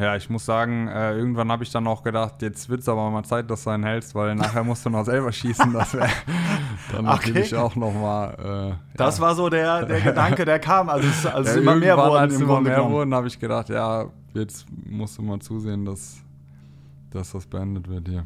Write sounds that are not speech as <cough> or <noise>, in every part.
Ja, ich muss sagen, äh, irgendwann habe ich dann auch gedacht, jetzt wird es aber mal Zeit, dass du einen hältst, weil nachher musst du noch selber schießen. Das wäre <laughs> dann okay. natürlich auch nochmal. Äh, das ja. war so der, der <laughs> Gedanke, der kam, als es, als ja, immer mehr wurden. Als es immer mehr wurden, habe ich gedacht, ja, jetzt musst du mal zusehen, dass, dass das beendet wird hier.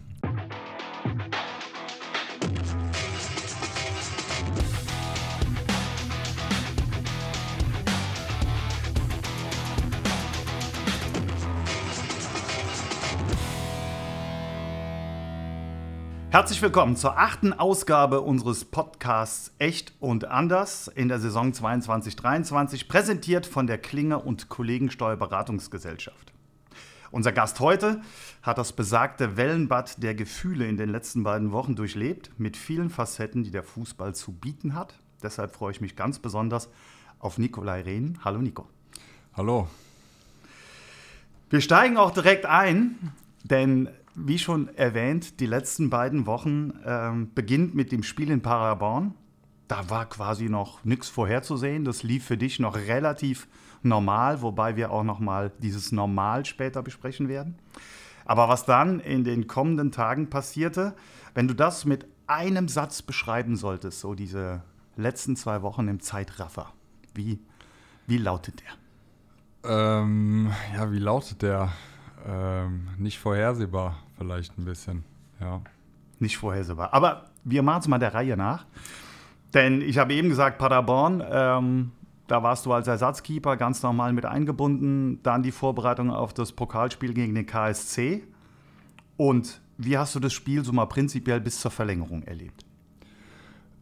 Herzlich willkommen zur achten Ausgabe unseres Podcasts Echt und Anders in der Saison 22-23, präsentiert von der Klinge und Kollegensteuerberatungsgesellschaft. Unser Gast heute hat das besagte Wellenbad der Gefühle in den letzten beiden Wochen durchlebt, mit vielen Facetten, die der Fußball zu bieten hat. Deshalb freue ich mich ganz besonders auf Nikolai Rehn. Hallo Nico. Hallo. Wir steigen auch direkt ein, denn wie schon erwähnt, die letzten beiden Wochen ähm, beginnt mit dem Spiel in Paderborn. Da war quasi noch nichts vorherzusehen. Das lief für dich noch relativ normal, wobei wir auch noch mal dieses Normal später besprechen werden. Aber was dann in den kommenden Tagen passierte, wenn du das mit einem Satz beschreiben solltest, so diese letzten zwei Wochen im Zeitraffer, wie, wie lautet der? Ähm, ja, wie lautet der? Ähm, nicht vorhersehbar, vielleicht ein bisschen. Ja. Nicht vorhersehbar. Aber wir machen es mal der Reihe nach. Denn ich habe eben gesagt, Paderborn, ähm, da warst du als Ersatzkeeper ganz normal mit eingebunden. Dann die Vorbereitung auf das Pokalspiel gegen den KSC. Und wie hast du das Spiel so mal prinzipiell bis zur Verlängerung erlebt?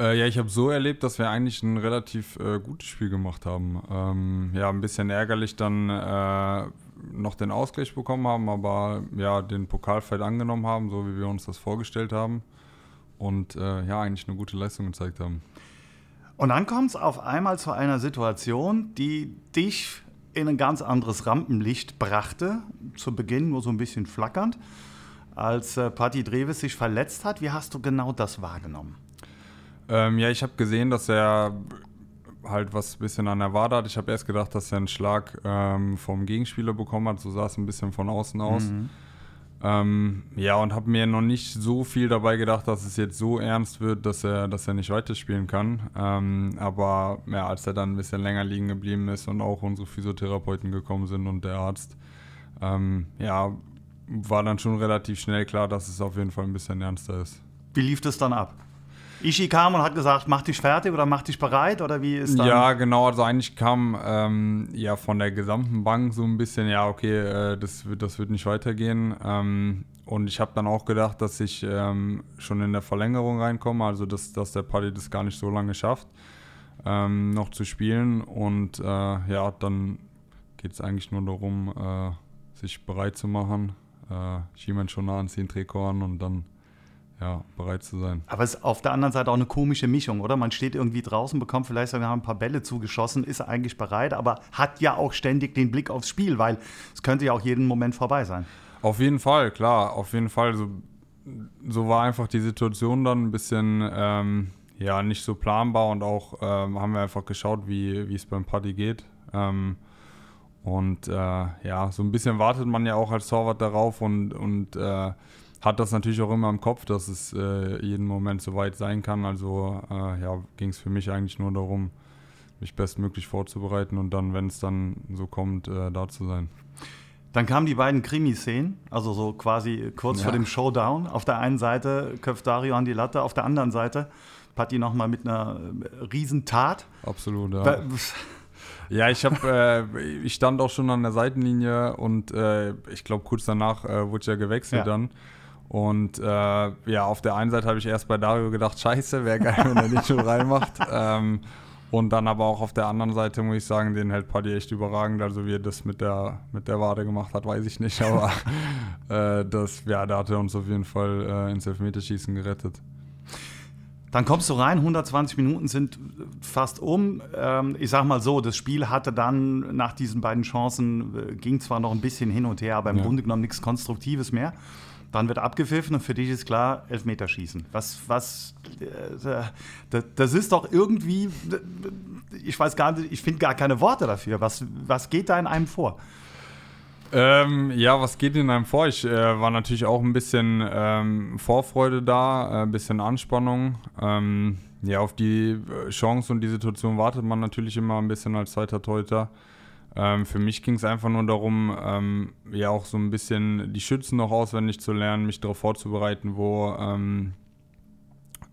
Äh, ja, ich habe so erlebt, dass wir eigentlich ein relativ äh, gutes Spiel gemacht haben. Ähm, ja, ein bisschen ärgerlich dann äh, noch den Ausgleich bekommen haben, aber ja, den Pokalfight angenommen haben, so wie wir uns das vorgestellt haben. Und äh, ja, eigentlich eine gute Leistung gezeigt haben. Und dann kommt es auf einmal zu einer Situation, die dich in ein ganz anderes Rampenlicht brachte. Zu Beginn nur so ein bisschen flackernd. Als äh, Patti Dreves sich verletzt hat, wie hast du genau das wahrgenommen? Ähm, ja, ich habe gesehen, dass er halt was ein bisschen an der Wade hat. Ich habe erst gedacht, dass er einen Schlag ähm, vom Gegenspieler bekommen hat. So sah es ein bisschen von außen aus. Mhm. Ähm, ja, und habe mir noch nicht so viel dabei gedacht, dass es jetzt so ernst wird, dass er, dass er nicht weiterspielen kann. Ähm, aber ja, als er dann ein bisschen länger liegen geblieben ist und auch unsere Physiotherapeuten gekommen sind und der Arzt, ähm, ja, war dann schon relativ schnell klar, dass es auf jeden Fall ein bisschen ernster ist. Wie lief das dann ab? Ishi kam und hat gesagt, mach dich fertig oder mach dich bereit oder wie ist das? Ja, genau, also eigentlich kam ähm, ja von der gesamten Bank so ein bisschen, ja, okay, äh, das, wird, das wird nicht weitergehen. Ähm, und ich habe dann auch gedacht, dass ich ähm, schon in der Verlängerung reinkomme, also dass, dass der Paddy das gar nicht so lange schafft, ähm, noch zu spielen. Und äh, ja, dann geht es eigentlich nur darum, äh, sich bereit zu machen, äh, Schiemann schon anziehen, Trikot und dann ja, bereit zu sein. Aber es ist auf der anderen Seite auch eine komische Mischung, oder? Man steht irgendwie draußen, bekommt vielleicht sogar ein paar Bälle zugeschossen, ist eigentlich bereit, aber hat ja auch ständig den Blick aufs Spiel, weil es könnte ja auch jeden Moment vorbei sein. Auf jeden Fall, klar, auf jeden Fall. So, so war einfach die Situation dann ein bisschen ähm, ja, nicht so planbar und auch ähm, haben wir einfach geschaut, wie es beim Party geht. Ähm, und äh, ja, so ein bisschen wartet man ja auch als Torwart darauf und, und äh, hat das natürlich auch immer im Kopf, dass es äh, jeden Moment so weit sein kann. Also äh, ja, ging es für mich eigentlich nur darum, mich bestmöglich vorzubereiten und dann, wenn es dann so kommt, äh, da zu sein. Dann kamen die beiden Krimi-Szenen, also so quasi kurz ja. vor dem Showdown. Auf der einen Seite köpft Dario an die Latte, auf der anderen Seite Patti nochmal mit einer äh, Riesentat. Absolut, ja. <laughs> Ja, ich habe, äh, ich stand auch schon an der Seitenlinie und äh, ich glaube kurz danach äh, wurde ja gewechselt ja. dann. Und äh, ja, auf der einen Seite habe ich erst bei Dario gedacht, scheiße, wäre geil, wenn er nicht schon reinmacht. <laughs> ähm, und dann aber auch auf der anderen Seite muss ich sagen, den hält Paddy echt überragend. Also wie er das mit der, mit der Wade gemacht hat, weiß ich nicht. <laughs> Aber äh, das, ja, da hat er uns auf jeden Fall äh, ins Elfmeterschießen gerettet. Dann kommst du rein, 120 Minuten sind fast um. Ähm, ich sag mal so, das Spiel hatte dann nach diesen beiden Chancen, äh, ging zwar noch ein bisschen hin und her, aber im ja. Grunde genommen nichts Konstruktives mehr. Dann wird abgepfiffen und für dich ist klar, Elfmeterschießen. Was, was, äh, das ist doch irgendwie, ich weiß gar nicht, ich finde gar keine Worte dafür. Was, was geht da in einem vor? Ähm, ja, was geht in einem vor? Ich äh, war natürlich auch ein bisschen ähm, Vorfreude da, äh, ein bisschen Anspannung. Ähm, ja, auf die äh, Chance und die Situation wartet man natürlich immer ein bisschen als zweiter Torhüter. Ähm, für mich ging es einfach nur darum, ähm, ja auch so ein bisschen die Schützen noch auswendig zu lernen, mich darauf vorzubereiten, wo, ähm,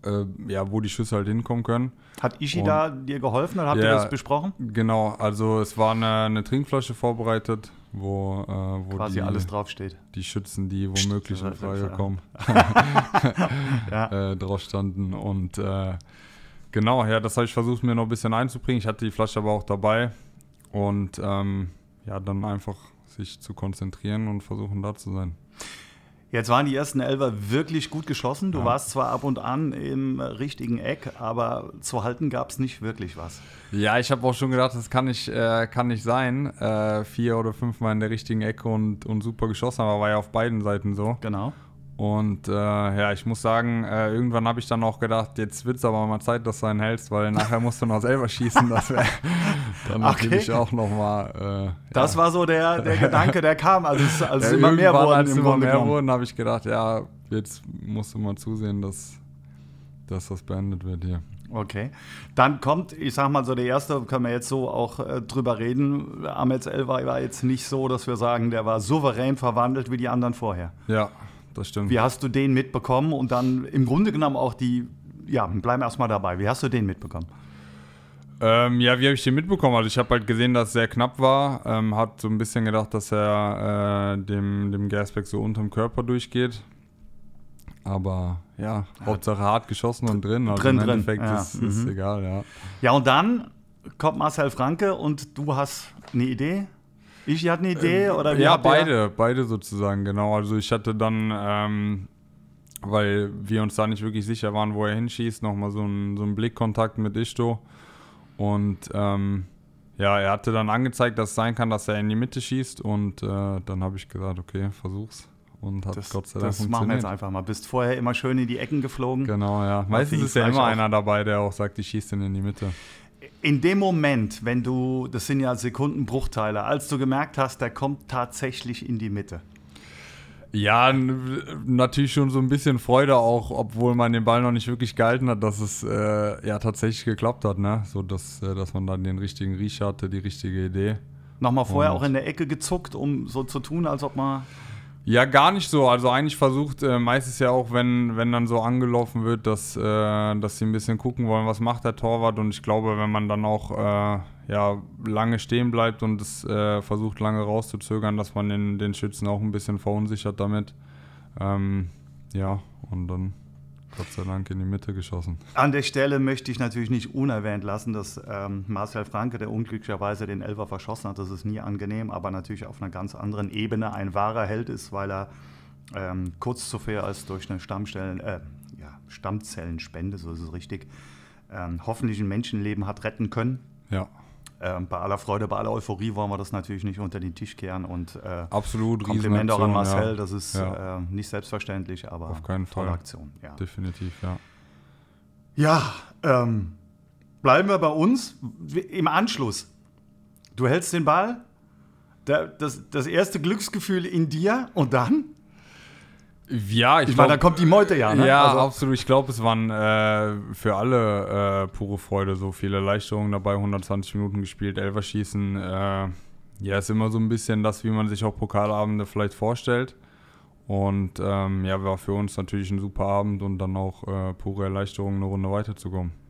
äh, ja, wo die Schüsse halt hinkommen können. Hat Ishida dir geholfen oder habt ja, ihr das besprochen? Genau, also es war eine, eine Trinkflasche vorbereitet, wo, äh, wo quasi die, alles draufsteht. Die Schützen, die womöglich in Frage kommen, <laughs> ja. <laughs> äh, drauf standen. Und äh, genau, ja, das habe ich versucht mir noch ein bisschen einzubringen. Ich hatte die Flasche aber auch dabei. Und ähm, ja, dann einfach sich zu konzentrieren und versuchen da zu sein. Jetzt waren die ersten Elfer wirklich gut geschossen. Du ja. warst zwar ab und an im richtigen Eck, aber zu halten gab es nicht wirklich was. Ja, ich habe auch schon gedacht, das kann nicht, äh, kann nicht sein. Äh, vier oder fünfmal in der richtigen Ecke und, und super geschossen, aber war ja auf beiden Seiten so. Genau. Und äh, ja, ich muss sagen, äh, irgendwann habe ich dann auch gedacht, jetzt wird es aber mal Zeit, dass du einen hältst, weil nachher musst du noch selber <laughs> schießen. Das wäre <laughs> dann okay. natürlich auch nochmal. Äh, das ja. war so der, der <laughs> Gedanke, der kam, als es, als ja, immer mehr wurden. Als immer mehr wurden, habe ich gedacht, ja, jetzt musst du mal zusehen, dass, dass das beendet wird hier. Okay. Dann kommt, ich sag mal so, der erste, können wir jetzt so auch äh, drüber reden. Amels El war, war jetzt nicht so, dass wir sagen, der war souverän verwandelt wie die anderen vorher. Ja, das stimmt. Wie hast du den mitbekommen und dann im Grunde genommen auch die, ja, bleiben erstmal dabei. Wie hast du den mitbekommen? Ähm, ja, wie habe ich den mitbekommen? Also ich habe halt gesehen, dass es sehr knapp war. Ähm, hat so ein bisschen gedacht, dass er äh, dem, dem Gasback so unterm Körper durchgeht. Aber ja, Hauptsache hart geschossen und drin. Also drin, im Endeffekt drin. Ja. Ist, ist mhm. egal, ja. Ja, und dann kommt Marcel Franke und du hast eine Idee? Ich hatte eine Idee ähm, oder wie Ja, beide, beide sozusagen, genau. Also ich hatte dann, ähm, weil wir uns da nicht wirklich sicher waren, wo er hinschießt, nochmal so einen so Blickkontakt mit Ishto. Und ähm, ja, er hatte dann angezeigt, dass es sein kann, dass er in die Mitte schießt. Und äh, dann habe ich gesagt, okay, versuch's. Und hat das, Gott sei Dank Das machen wir jetzt einfach mal. Bist vorher immer schön in die Ecken geflogen. Genau, ja. Meistens ist ja immer einer dabei, der auch sagt, ich schieße den in die Mitte in dem Moment, wenn du, das sind ja Sekundenbruchteile, als du gemerkt hast, der kommt tatsächlich in die Mitte. Ja, natürlich schon so ein bisschen Freude auch, obwohl man den Ball noch nicht wirklich gehalten hat, dass es äh, ja tatsächlich geklappt hat, ne? So dass, äh, dass man dann den richtigen Riech hatte, die richtige Idee. Nochmal vorher Und auch in der Ecke gezuckt, um so zu tun, als ob man ja, gar nicht so. Also eigentlich versucht äh, meistens ja auch, wenn, wenn dann so angelaufen wird, dass, äh, dass sie ein bisschen gucken wollen, was macht der Torwart. Und ich glaube, wenn man dann auch äh, ja, lange stehen bleibt und es äh, versucht lange rauszuzögern, dass man den, den Schützen auch ein bisschen verunsichert damit. Ähm, ja, und dann Gott sei Dank in die Mitte geschossen. An der Stelle möchte ich natürlich nicht unerwähnt lassen, dass ähm, Marcel Franke, der unglücklicherweise den Elfer verschossen hat, das ist nie angenehm, aber natürlich auf einer ganz anderen Ebene ein wahrer Held ist, weil er ähm, kurz zuvor als durch eine Stammstellen, äh, ja, Stammzellenspende, so ist es richtig, ähm, hoffentlich ein Menschenleben hat retten können. Ja. Ähm, bei aller Freude, bei aller Euphorie wollen wir das natürlich nicht unter den Tisch kehren und äh, absolut Kompliment auch an Marcel, ja. das ist ja. äh, nicht selbstverständlich, aber auf keinen tolle Fall. Aktion. Ja. Definitiv, ja. Ja, ähm, bleiben wir bei uns im Anschluss. Du hältst den Ball, das, das erste Glücksgefühl in dir und dann? Ja, ich, ich meine, da kommt die Meute ja. Ne? Ja, also. absolut. Ich glaube, es waren äh, für alle äh, pure Freude. So viele Erleichterungen dabei, 120 Minuten gespielt, Elferschießen. Äh, ja, ist immer so ein bisschen das, wie man sich auch Pokalabende vielleicht vorstellt. Und ähm, ja, war für uns natürlich ein super Abend und dann auch äh, pure Erleichterung, eine Runde weiterzukommen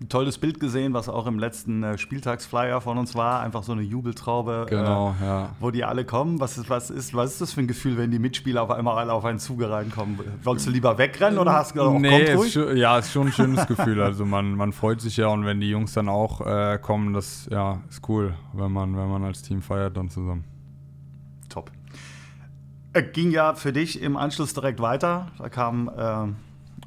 ein tolles Bild gesehen, was auch im letzten äh, Spieltagsflyer von uns war. Einfach so eine Jubeltraube, äh, genau, äh, ja. wo die alle kommen. Was ist, was, ist, was ist das für ein Gefühl, wenn die Mitspieler auf einmal alle auf einen Zuge reinkommen? Wolltest du lieber wegrennen oder hast du gesagt, oh, nee, kommt ruhig? Ist, ja, ist schon ein schönes <laughs> Gefühl. Also man, man freut sich ja und wenn die Jungs dann auch äh, kommen, das ja, ist cool, wenn man, wenn man als Team feiert dann zusammen. Top. Äh, ging ja für dich im Anschluss direkt weiter. Da kam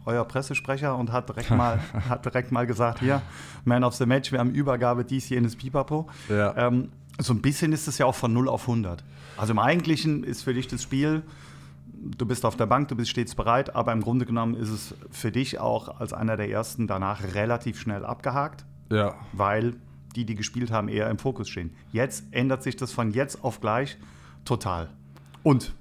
euer Pressesprecher und hat direkt <laughs> mal, hat direkt mal gesagt, hier, Man of the Match, wir haben Übergabe dies, jenes Pipapo. Ja. Ähm, so ein bisschen ist es ja auch von 0 auf 100. Also im Eigentlichen ist für dich das Spiel, du bist auf der Bank, du bist stets bereit, aber im Grunde genommen ist es für dich auch als einer der Ersten danach relativ schnell abgehakt. Ja. Weil die, die gespielt haben, eher im Fokus stehen. Jetzt ändert sich das von jetzt auf gleich total. Und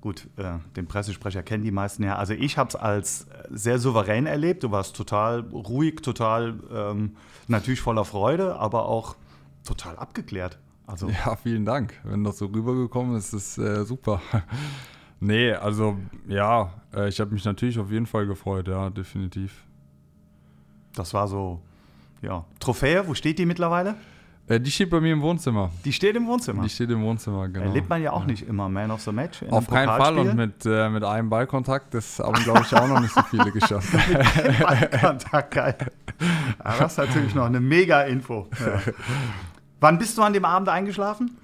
gut, äh, den Pressesprecher kennen die meisten ja. Also ich habe es als sehr souverän erlebt. Du warst total ruhig, total ähm, natürlich voller Freude, aber auch total abgeklärt. Also ja, vielen Dank. Wenn das so rübergekommen ist, ist äh, super. <laughs> nee, also ja, äh, ich habe mich natürlich auf jeden Fall gefreut, ja, definitiv. Das war so, ja. Trophäe, wo steht die mittlerweile? Äh, die steht bei mir im Wohnzimmer. Die steht im Wohnzimmer? Die steht im Wohnzimmer, genau. Erlebt man ja auch ja. nicht immer Man of the Match. Auf keinen Fall und mit, äh, mit einem Ballkontakt, das haben, glaube ich, auch noch nicht so viele geschafft. <laughs> mit Ballkontakt, geil. Ja, das ist natürlich noch eine mega Info. Ja. Wann bist du an dem Abend eingeschlafen?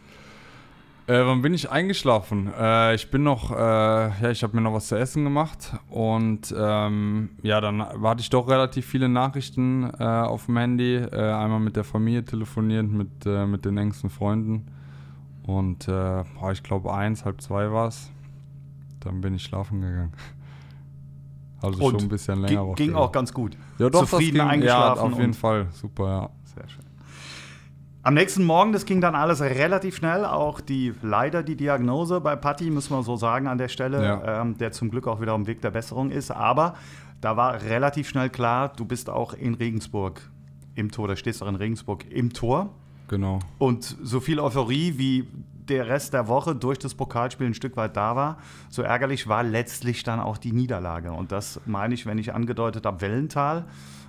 Äh, wann bin ich eingeschlafen? Äh, ich bin noch, äh, ja, ich habe mir noch was zu essen gemacht und ähm, ja, dann hatte ich doch relativ viele Nachrichten äh, auf dem Handy. Äh, einmal mit der Familie telefoniert, mit, äh, mit den engsten Freunden und boah, ich glaube eins, halb zwei war es. Dann bin ich schlafen gegangen. <laughs> Also und schon ein bisschen länger. Ging, ging auch ganz gut. Ja, doch, Zufrieden ging, eingeschlafen. Ja, auf jeden Fall. Super, ja. Sehr schön. Am nächsten Morgen, das ging dann alles relativ schnell. Auch die leider die Diagnose bei Patti, muss man so sagen an der Stelle, ja. ähm, der zum Glück auch wieder am Weg der Besserung ist. Aber da war relativ schnell klar, du bist auch in Regensburg im Tor, da stehst auch in Regensburg im Tor. Genau. Und so viel Euphorie wie der Rest der Woche durch das Pokalspiel ein Stück weit da war, so ärgerlich war letztlich dann auch die Niederlage. Und das meine ich, wenn ich angedeutet habe, Wellental.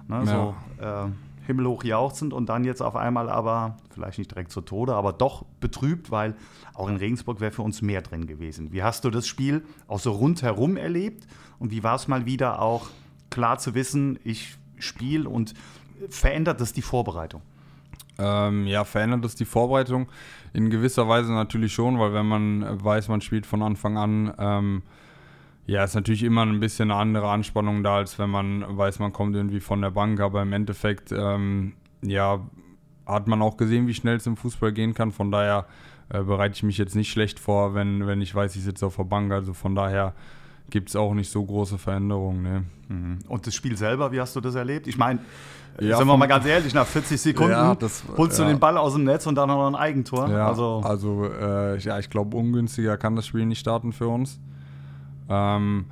Ne, ja. so, äh, himmelhoch jauchzend und dann jetzt auf einmal aber, vielleicht nicht direkt zu Tode, aber doch betrübt, weil auch in Regensburg wäre für uns mehr drin gewesen. Wie hast du das Spiel auch so rundherum erlebt und wie war es mal wieder auch klar zu wissen, ich spiele und verändert das die Vorbereitung? Ähm, ja, verändert das die Vorbereitung in gewisser Weise natürlich schon, weil wenn man weiß, man spielt von Anfang an, ähm, ja, ist natürlich immer ein bisschen eine andere Anspannung da, als wenn man weiß, man kommt irgendwie von der Bank. Aber im Endeffekt, ähm, ja, hat man auch gesehen, wie schnell es im Fußball gehen kann. Von daher äh, bereite ich mich jetzt nicht schlecht vor, wenn, wenn ich weiß, ich sitze auf der Bank. Also von daher gibt es auch nicht so große Veränderungen. Ne? Mhm. Und das Spiel selber, wie hast du das erlebt? Ich meine, ja, sind wir mal ganz ehrlich, nach 40 Sekunden ja, das, holst du ja. den Ball aus dem Netz und dann noch ein Eigentor. Ja, also, also äh, ja, ich glaube, ungünstiger kann das Spiel nicht starten für uns. Ähm,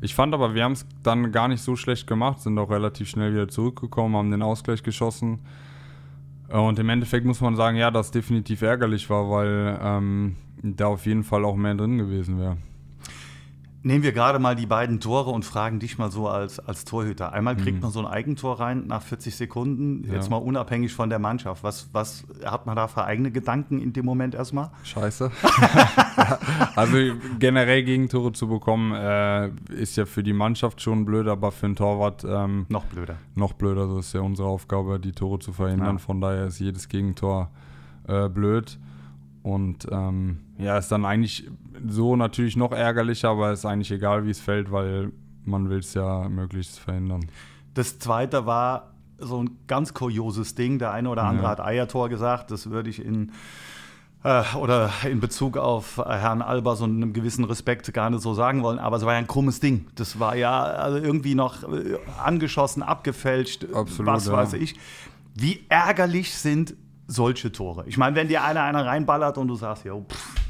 ich fand aber, wir haben es dann gar nicht so schlecht gemacht, sind auch relativ schnell wieder zurückgekommen, haben den Ausgleich geschossen. Äh, und im Endeffekt muss man sagen, ja, das definitiv ärgerlich war, weil ähm, da auf jeden Fall auch mehr drin gewesen wäre. Nehmen wir gerade mal die beiden Tore und fragen dich mal so als, als Torhüter. Einmal kriegt mhm. man so ein Eigentor rein nach 40 Sekunden, ja. jetzt mal unabhängig von der Mannschaft. Was, was hat man da für eigene Gedanken in dem Moment erstmal? Scheiße. <laughs> also generell Gegentore zu bekommen, äh, ist ja für die Mannschaft schon blöd, aber für einen Torwart ähm, noch blöder. Noch blöder. Das ist ja unsere Aufgabe, die Tore zu verhindern. Ja. Von daher ist jedes Gegentor äh, blöd. Und ähm, ja, ist dann eigentlich so natürlich noch ärgerlicher, aber ist eigentlich egal, wie es fällt, weil man will es ja möglichst verhindern. Das zweite war so ein ganz kurioses Ding. Der eine oder andere ja. hat Eiertor gesagt. Das würde ich in äh, oder in Bezug auf Herrn Albers und einem gewissen Respekt gar nicht so sagen wollen, aber es war ja ein krummes Ding. Das war ja also irgendwie noch äh, angeschossen, abgefälscht, Absolut, was ja. weiß ich. Wie ärgerlich sind solche Tore. Ich meine, wenn dir einer einer reinballert und du sagst, jo, pff,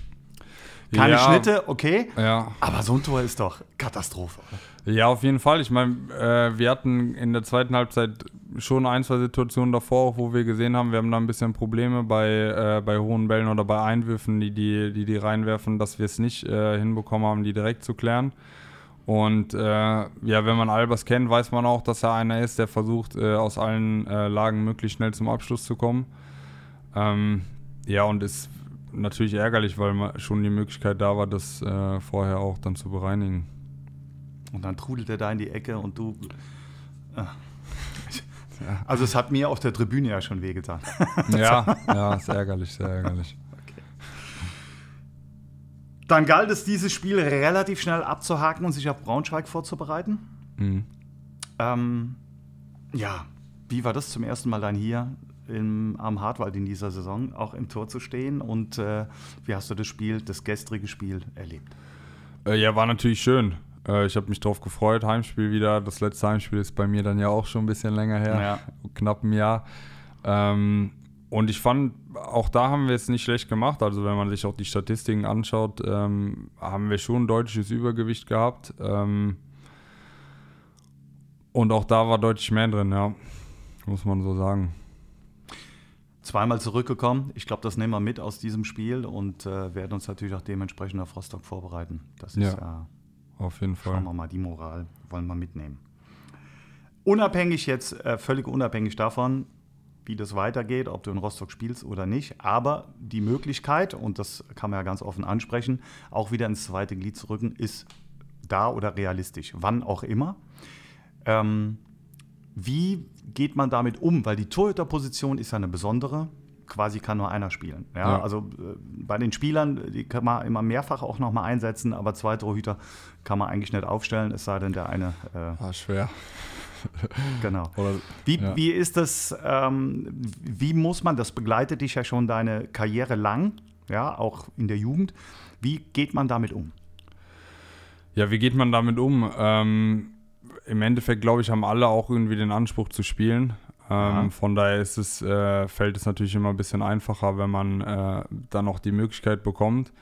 keine ja, Schnitte, okay. Ja. Aber so ein Tor ist doch Katastrophe. Ja, auf jeden Fall. Ich meine, äh, wir hatten in der zweiten Halbzeit schon ein, zwei Situationen davor, wo wir gesehen haben, wir haben da ein bisschen Probleme bei, äh, bei hohen Bällen oder bei Einwürfen, die die, die, die reinwerfen, dass wir es nicht äh, hinbekommen haben, die direkt zu klären. Und äh, ja, wenn man Albers kennt, weiß man auch, dass er einer ist, der versucht, äh, aus allen äh, Lagen möglichst schnell zum Abschluss zu kommen. Ähm, ja, und ist natürlich ärgerlich, weil schon die Möglichkeit da war, das äh, vorher auch dann zu bereinigen. Und dann trudelt er da in die Ecke und du. Äh. <laughs> Also es hat mir auf der Tribüne ja schon wehgetan. <laughs> ja, <laughs> ja, ist ärgerlich, sehr ärgerlich. Okay. Dann galt es, dieses Spiel relativ schnell abzuhaken und sich auf Braunschweig vorzubereiten. Mhm. Ähm, ja, wie war das zum ersten Mal dann hier? Im, am Hartwald in dieser Saison auch im Tor zu stehen. Und äh, wie hast du das Spiel, das gestrige Spiel erlebt? Äh, ja, war natürlich schön. Äh, ich habe mich darauf gefreut. Heimspiel wieder. Das letzte Heimspiel ist bei mir dann ja auch schon ein bisschen länger her, ja. knapp ein Jahr. Ähm, und ich fand, auch da haben wir es nicht schlecht gemacht. Also wenn man sich auch die Statistiken anschaut, ähm, haben wir schon ein deutliches Übergewicht gehabt. Ähm, und auch da war deutlich mehr drin, ja. Muss man so sagen. Zweimal zurückgekommen. Ich glaube, das nehmen wir mit aus diesem Spiel und äh, werden uns natürlich auch dementsprechend auf Rostock vorbereiten. Das ist ja, äh, auf jeden Fall. Schauen wir mal, die Moral wollen wir mitnehmen. Unabhängig jetzt, äh, völlig unabhängig davon, wie das weitergeht, ob du in Rostock spielst oder nicht, aber die Möglichkeit, und das kann man ja ganz offen ansprechen, auch wieder ins zweite Glied zu rücken, ist da oder realistisch, wann auch immer. Ähm, wie geht man damit um? Weil die Torhüterposition ist ja eine besondere. Quasi kann nur einer spielen. Ja, ja. Also äh, bei den Spielern, die kann man immer mehrfach auch nochmal einsetzen, aber zwei Torhüter kann man eigentlich nicht aufstellen, es sei denn, der eine. Äh, ah, schwer. genau. <laughs> Oder, wie, ja. wie ist das, ähm, wie muss man, das begleitet dich ja schon deine Karriere lang, ja, auch in der Jugend. Wie geht man damit um? Ja, wie geht man damit um? Ähm, im Endeffekt, glaube ich, haben alle auch irgendwie den Anspruch zu spielen. Ähm, von daher ist es, äh, fällt es natürlich immer ein bisschen einfacher, wenn man äh, dann auch die Möglichkeit bekommt.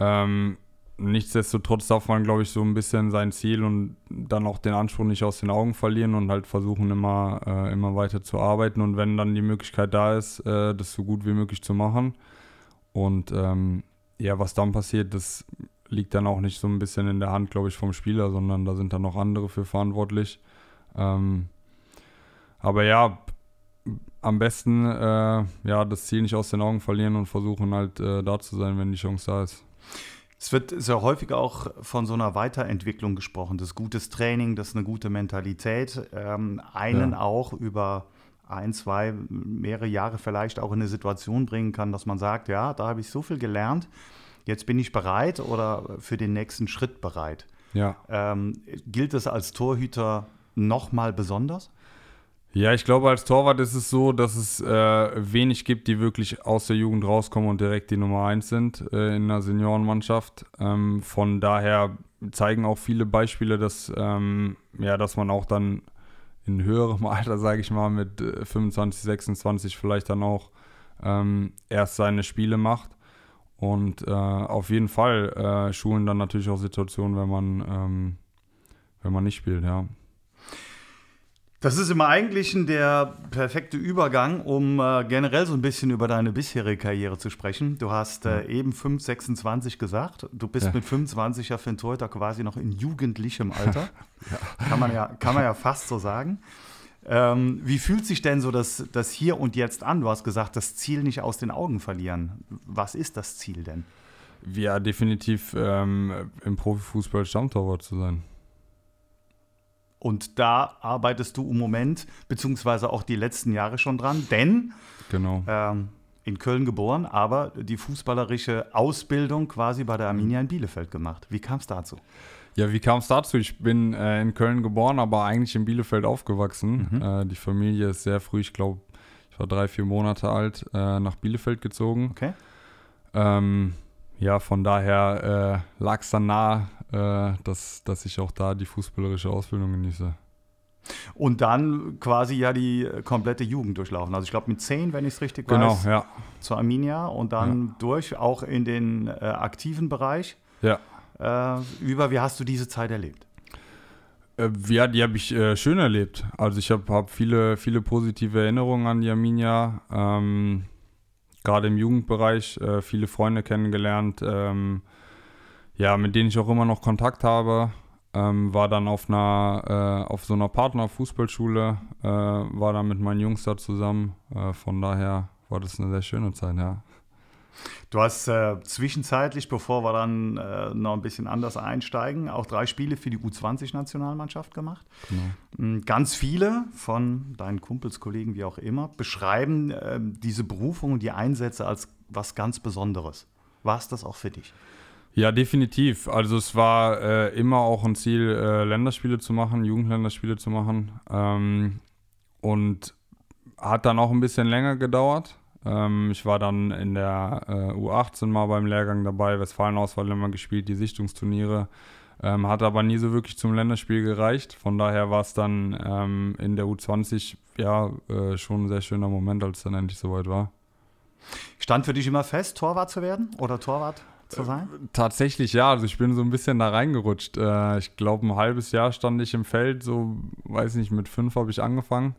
Ähm, nichtsdestotrotz darf man, glaube ich, so ein bisschen sein Ziel und dann auch den Anspruch nicht aus den Augen verlieren und halt versuchen, immer, äh, immer weiter zu arbeiten. Und wenn dann die Möglichkeit da ist, äh, das so gut wie möglich zu machen. Und ähm, ja, was dann passiert, das liegt dann auch nicht so ein bisschen in der Hand, glaube ich, vom Spieler, sondern da sind dann noch andere für verantwortlich. Ähm, aber ja, am besten äh, ja, das Ziel nicht aus den Augen verlieren und versuchen halt äh, da zu sein, wenn die Chance da ist. Es wird sehr häufig auch von so einer Weiterentwicklung gesprochen. Das gutes Training, das ist eine gute Mentalität. Ähm, einen ja. auch über ein, zwei, mehrere Jahre vielleicht auch in eine Situation bringen kann, dass man sagt, ja, da habe ich so viel gelernt jetzt bin ich bereit oder für den nächsten Schritt bereit. Ja. Ähm, gilt es als Torhüter nochmal besonders? Ja, ich glaube, als Torwart ist es so, dass es äh, wenig gibt, die wirklich aus der Jugend rauskommen und direkt die Nummer eins sind äh, in einer Seniorenmannschaft. Ähm, von daher zeigen auch viele Beispiele, dass, ähm, ja, dass man auch dann in höherem <laughs> Alter, sage ich mal, mit 25, äh, 26 vielleicht dann auch ähm, erst seine Spiele macht. Und äh, auf jeden Fall äh, schulen dann natürlich auch Situationen, wenn man, ähm, wenn man nicht spielt, ja. Das ist im Eigentlichen der perfekte Übergang, um äh, generell so ein bisschen über deine bisherige Karriere zu sprechen. Du hast äh, eben 5, 26 gesagt. Du bist ja. mit 25 ja für den Torhüter quasi noch in jugendlichem Alter. <laughs> ja. Kann, man ja, kann man ja fast so sagen. Ähm, wie fühlt sich denn so das, das Hier und Jetzt an? Du hast gesagt, das Ziel nicht aus den Augen verlieren. Was ist das Ziel denn? Ja, definitiv ähm, im Profifußball Stammtorwart zu sein. Und da arbeitest du im Moment, beziehungsweise auch die letzten Jahre schon dran, denn genau. Ähm, in Köln geboren, aber die fußballerische Ausbildung quasi bei der Arminia in Bielefeld gemacht. Wie kam es dazu? Ja, wie kam es dazu? Ich bin äh, in Köln geboren, aber eigentlich in Bielefeld aufgewachsen. Mhm. Äh, die Familie ist sehr früh, ich glaube, ich war drei, vier Monate alt, äh, nach Bielefeld gezogen. Okay. Ähm, ja, von daher äh, lag es dann nahe, äh, dass, dass ich auch da die fußballerische Ausbildung genieße. Und dann quasi ja die komplette Jugend durchlaufen. Also ich glaube mit zehn, wenn ich es richtig genau, weiß, ja. zur Arminia und dann ja. durch auch in den äh, aktiven Bereich. Ja äh, über. Wie hast du diese Zeit erlebt? Äh, ja, die habe ich äh, schön erlebt. Also ich habe hab viele, viele positive Erinnerungen an die Arminia. Ähm, Gerade im Jugendbereich äh, viele Freunde kennengelernt, ähm, ja, mit denen ich auch immer noch Kontakt habe. Ähm, war dann auf einer, äh, auf so einer Partnerfußballschule, äh, war dann mit meinen Jungs da zusammen. Äh, von daher war das eine sehr schöne Zeit, ja. Du hast äh, zwischenzeitlich, bevor wir dann äh, noch ein bisschen anders einsteigen, auch drei Spiele für die U20-Nationalmannschaft gemacht. Genau. Ganz viele von deinen Kumpels, Kollegen, wie auch immer, beschreiben äh, diese Berufung und die Einsätze als was ganz Besonderes. War es das auch für dich? Ja, definitiv. Also es war äh, immer auch ein Ziel, äh, Länderspiele zu machen, Jugendländerspiele zu machen. Ähm, und hat dann auch ein bisschen länger gedauert Ähm, ich war dann in der äh, U18 mal beim Lehrgang dabei, Westfalen-Auswahl immer gespielt, die Sichtungsturniere. Ähm, hat aber nie so wirklich zum Länderspiel gereicht. Von daher war es dann ähm, in der U20 ja äh, schon ein sehr schöner Moment, als es dann endlich soweit war. Stand für dich immer fest, Torwart zu werden oder Torwart zu sein? Äh, tatsächlich ja. Also ich bin so ein bisschen da reingerutscht. Äh, ich glaube, ein halbes Jahr stand ich im Feld. So, weiß nicht, mit fünf habe ich angefangen.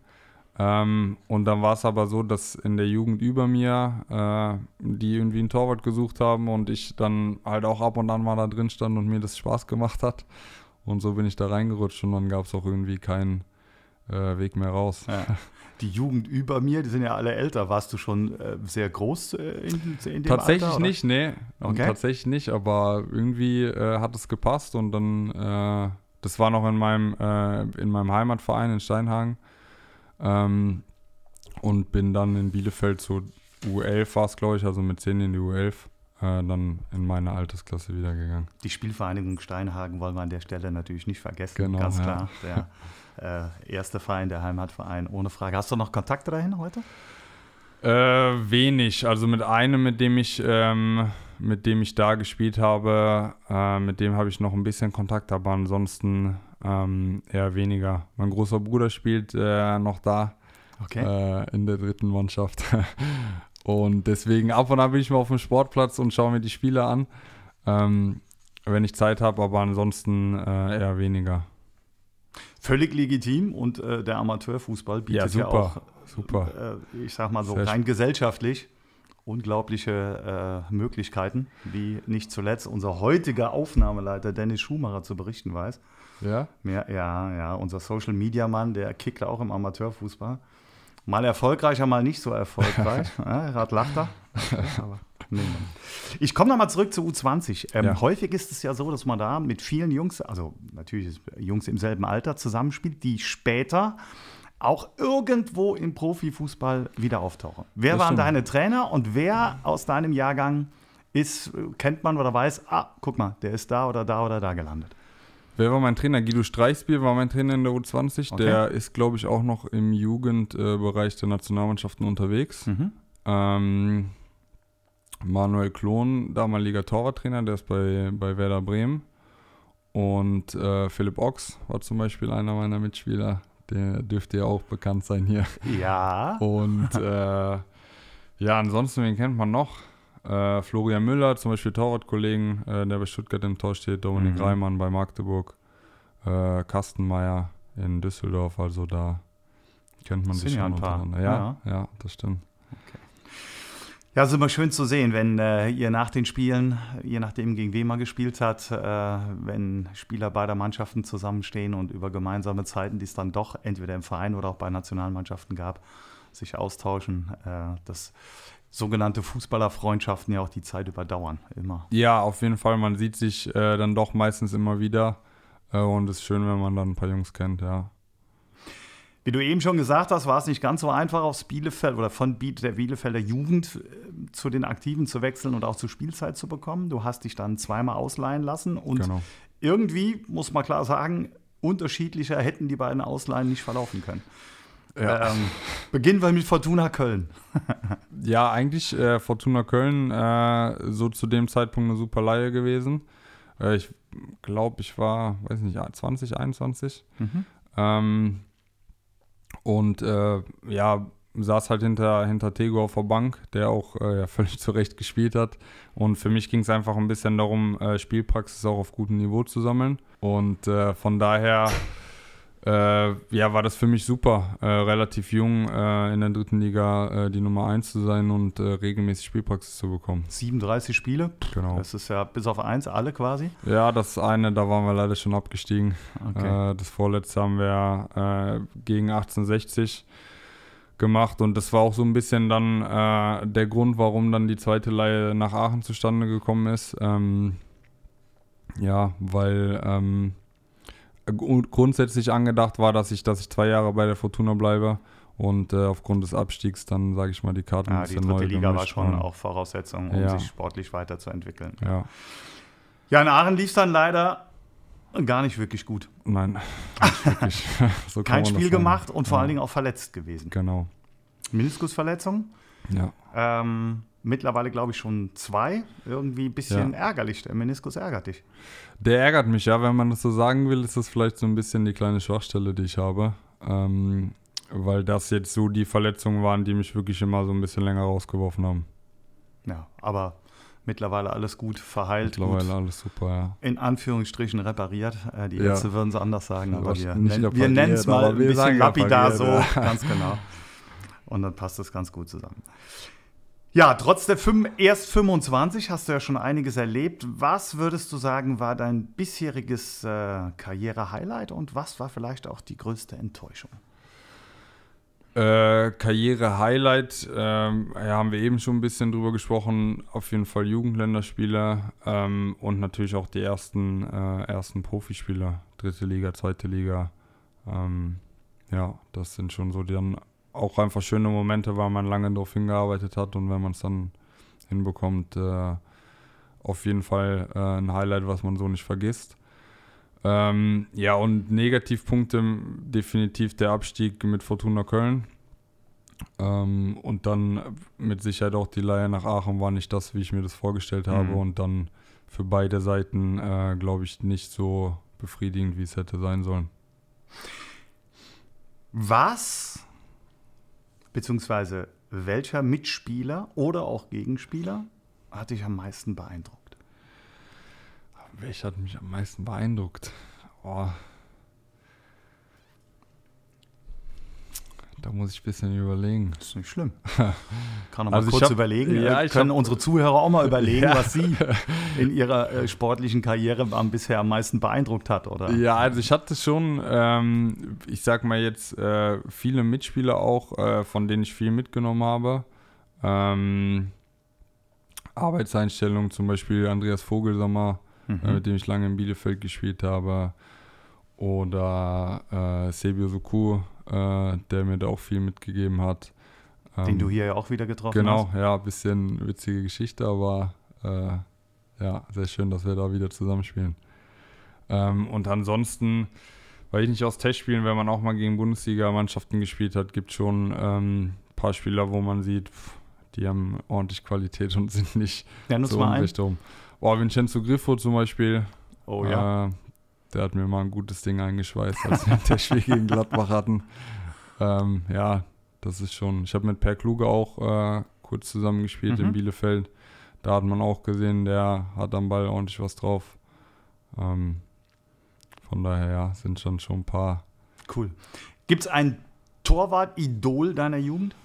Ähm, und dann war es aber so, dass in der Jugend über mir äh, die irgendwie einen Torwart gesucht haben und ich dann halt auch ab und an mal da drin stand und mir das Spaß gemacht hat. Und so bin ich da reingerutscht und dann gab es auch irgendwie keinen äh, Weg mehr raus. Ja. Die Jugend über mir, die sind ja alle älter. Warst du schon äh, sehr groß äh, in, in, dem Tatsächlich Alter, nicht, nee. Okay. Tatsächlich nicht, aber irgendwie äh, hat es gepasst und dann, äh, das war noch in meinem, in meinem Heimatverein in Steinhagen ähm, und bin dann in Bielefeld zu U11 war es, glaube ich, also mit 10 in die U11, äh, dann in meine Altersklasse wieder gegangen. Die Spielvereinigung Steinhagen wollen wir an der Stelle natürlich nicht vergessen, genau, ganz klar. Ja. Der <laughs> äh, erste Verein, der Heimatverein, ohne Frage. Hast du noch Kontakte dahin heute? Äh, wenig. Also mit einem, mit dem ich, ähm, mit dem ich da gespielt habe, äh, mit dem habe ich noch ein bisschen Kontakt, aber ansonsten ähm, eher weniger. Mein großer Bruder spielt äh, noch da okay. äh, in der dritten Mannschaft. <laughs> und deswegen ab und an bin ich mal auf dem Sportplatz und schaue mir die Spiele an, ähm, wenn ich Zeit habe, aber ansonsten äh, eher weniger. Völlig legitim und äh, der Amateurfußball bietet ja, super, ja auch, super. Ich sag mal so, rein gesellschaftlich unglaubliche äh, Möglichkeiten, wie nicht zuletzt unser heutiger Aufnahmeleiter Dennis Schumacher zu berichten weiß. Ja? Ja, ja, ja. Unser Social Media Mann, der kickt auch im Amateurfußball. Mal erfolgreicher, mal nicht so erfolgreich. <laughs> ja, Gerade lacht er. <laughs> Aber nee, ich komme nochmal zurück zu U20. Ähm, ja. Häufig ist es ja so, dass man da mit vielen Jungs, also natürlich Jungs im selben Alter zusammenspielt, die später auch irgendwo im Profifußball wieder auftauchen. Wer das waren stimmt. deine Trainer und wer aus deinem Jahrgang ist, kennt man oder weiß, ah, guck mal, der ist da oder da oder da gelandet? Wer war mein Trainer? Guido Streichspiel war mein Trainer in der U20. Okay. Der ist, glaube ich, auch noch im Jugendbereich der Nationalmannschaften unterwegs. Mhm. Ähm, Manuel Klon, damaliger Torwarttrainer, der ist bei, bei Werder Bremen. Und äh, Philipp Ochs war zum Beispiel einer meiner Mitspieler. Der dürfte ja auch bekannt sein hier. Ja. Und äh, ja, ansonsten, wen kennt man noch? Äh, Florian Müller, zum Beispiel Torwartkollegen, äh, der bei Stuttgart im Tor steht, Dominik mhm. Reimann bei Magdeburg, äh, Kastenmeier in Düsseldorf, also da kennt man sich schon ein paar. untereinander. Ja, ja, ja, das stimmt. Okay. Ja, es ist immer schön zu sehen, wenn äh, ihr nach den Spielen, je nachdem gegen wen man gespielt hat, äh, wenn Spieler beider Mannschaften zusammenstehen und über gemeinsame Zeiten, die es dann doch entweder im Verein oder auch bei Nationalmannschaften gab, sich austauschen. Äh, das sogenannte Fußballerfreundschaften ja auch die Zeit überdauern, immer. Ja, auf jeden Fall. Man sieht sich äh, dann doch meistens immer wieder äh, und es ist schön, wenn man dann ein paar Jungs kennt, ja. Wie du eben schon gesagt hast, war es nicht ganz so einfach, aufs Bielefeld oder von der Bielefelder Jugend äh, zu den Aktiven zu wechseln und auch zur Spielzeit zu bekommen. Du hast dich dann zweimal ausleihen lassen und genau. irgendwie, muss man klar sagen, unterschiedlicher hätten die beiden Ausleihen nicht verlaufen können. Ja. Ähm, beginnen wir mit Fortuna Köln. <laughs> ja, eigentlich äh, Fortuna Köln äh, so zu dem Zeitpunkt eine super Laie gewesen. Äh, ich glaube, ich war, weiß nicht, 20, 21. Mhm. Ähm, und äh, ja, saß halt hinter, hinter Tego auf der Bank, der auch äh, ja, <laughs> völlig zurecht gespielt hat. Und für mich ging es einfach ein bisschen darum, äh, Spielpraxis auch auf gutem Niveau zu sammeln. Und von daher äh, ja, war das für mich super, äh, relativ jung äh, in der dritten Liga äh, die Nummer 1 zu sein und äh, regelmäßig Spielpraxis zu bekommen. 37 Spiele? Genau. Das ist ja bis auf eins alle quasi? Ja, das eine, da waren wir leider schon abgestiegen. Okay. Äh, das vorletzte haben wir gegen 1860 gemacht und das war auch so ein bisschen dann der Grund, warum dann die zweite Leihe nach Aachen zustande gekommen ist. Ähm, ja, weil ähm, grundsätzlich angedacht war, dass ich, dass ich zwei Jahre bei der Fortuna bleibe und äh, aufgrund des Abstiegs dann, sage ich mal, die Karte ja, die dritte neu Liga war schon auch Voraussetzung, um ja. sich sportlich weiterzuentwickeln. Ja. Ja, in Aachen lief es dann leider gar nicht wirklich gut. Nein, <laughs> nicht wirklich. <laughs> so Kein Spiel gemacht und vor ja. allen Dingen auch verletzt gewesen. Genau. Meniskusverletzung? Ja. Ähm, mittlerweile, glaube ich, schon zwei. Irgendwie ein bisschen ja. ärgerlich. Der Meniskus ärgert dich. Der ärgert mich, ja. Wenn man das so sagen will, ist das vielleicht so ein bisschen die kleine Schwachstelle, die ich habe. Ähm, weil das jetzt so die Verletzungen waren, die mich wirklich immer so ein bisschen länger rausgeworfen haben. Ja, aber mittlerweile alles gut verheilt. Mittlerweile gut, alles super, ja. In Anführungsstrichen repariert. Äh, die Ärzte ja. würden es anders sagen, aber wir, wir nennen es mal ein bisschen lapidar so, ganz genau. Und dann passt das ganz gut zusammen. Ja, trotz der fünf, erst 25 hast du ja schon einiges erlebt. Was würdest du sagen, war dein bisheriges äh, Karriere-Highlight und was war vielleicht auch die größte Enttäuschung? Äh, Karriere-Highlight, ähm, ja, haben wir eben schon ein bisschen drüber gesprochen. Auf jeden Fall Jugendländerspieler ähm, und natürlich auch die ersten, äh, ersten Profispieler, dritte Liga, zweite Liga. Ähm, ja, das sind schon so dann auch einfach schöne Momente, weil man lange darauf hingearbeitet hat und wenn man es dann hinbekommt, äh, auf jeden Fall äh, ein Highlight, was man so nicht vergisst. Ähm, ja, und Negativpunkte definitiv der Abstieg mit Fortuna Köln. Ähm, und dann mit Sicherheit auch die Leihe nach Aachen war nicht das, wie ich mir das vorgestellt habe. Mhm. Und dann für beide Seiten, äh, glaube ich, nicht so befriedigend, wie es hätte sein sollen. Was, beziehungsweise welcher Mitspieler oder auch Gegenspieler hat dich am meisten beeindruckt? Welcher hat mich am meisten beeindruckt? Oh. Da muss ich ein bisschen überlegen. Das ist nicht schlimm. <laughs> Kann noch also mal kurz hab, ja, äh, Können hab, unsere Zuhörer auch mal überlegen, ja. was sie <laughs> in ihrer äh, sportlichen Karriere am, bisher am meisten beeindruckt hat, oder? Ja, also ich hatte schon, ähm, ich sag mal jetzt, äh, viele Mitspieler auch, äh, von denen ich viel mitgenommen habe. Ähm, Arbeitseinstellungen, zum Beispiel Andreas Vogelsammer, mhm. äh, mit dem ich lange in Bielefeld gespielt habe. Oder äh, Sebio Suku, äh, der mir da auch viel mitgegeben hat. Ähm, Den du hier ja auch wieder getroffen genau, hast. Genau, ja, ein bisschen witzige Geschichte, aber äh, ja, sehr schön, dass wir da wieder zusammenspielen. Ähm, und ansonsten, weil ich nicht aus Testspielen, wenn man auch mal gegen Bundesliga-Mannschaften gespielt hat, gibt es schon ein ähm, paar Spieler, wo man sieht, pff, die haben ordentlich Qualität und <laughs> sind nicht ja, so in Richtung. Boah, Vincenzo Griffo zum Beispiel. Oh ja. Äh, der hat mir mal ein gutes Ding eingeschweißt, als wir das <laughs> Spiel gegen Gladbach hatten. Ähm, ja, das ist schon. Ich habe mit Per Kluge auch äh, kurz zusammengespielt mhm. in Bielefeld. Da hat man auch gesehen, der hat am Ball ordentlich was drauf. Ähm, von daher, ja, sind schon schon ein paar. Cool. Gibt es ein Torwart-Idol deiner Jugend?